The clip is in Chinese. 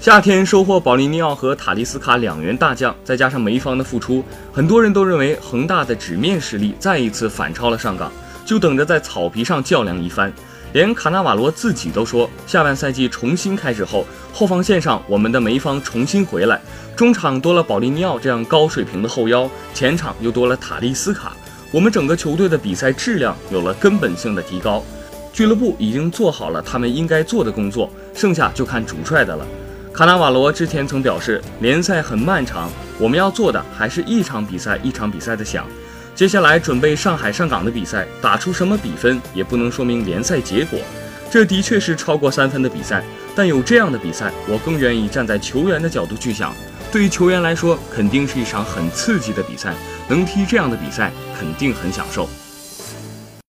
夏天收获保利尼奥和塔利斯卡两员大将，再加上梅方的复出，很多人都认为恒大的纸面实力再一次反超了上港，就等着在草皮上较量一番。连卡纳瓦罗自己都说，下半赛季重新开始后，后防线上我们的梅方重新回来，中场多了保利尼奥这样高水平的后腰，前场又多了塔利斯卡，我们整个球队的比赛质量有了根本性的提高。俱乐部已经做好了他们应该做的工作，剩下就看主帅的了。卡纳瓦罗之前曾表示，联赛很漫长，我们要做的还是一场比赛一场比赛的想。接下来准备上海上港的比赛，打出什么比分也不能说明联赛结果。这的确是超过三分的比赛，但有这样的比赛，我更愿意站在球员的角度去想。对于球员来说，肯定是一场很刺激的比赛，能踢这样的比赛，肯定很享受。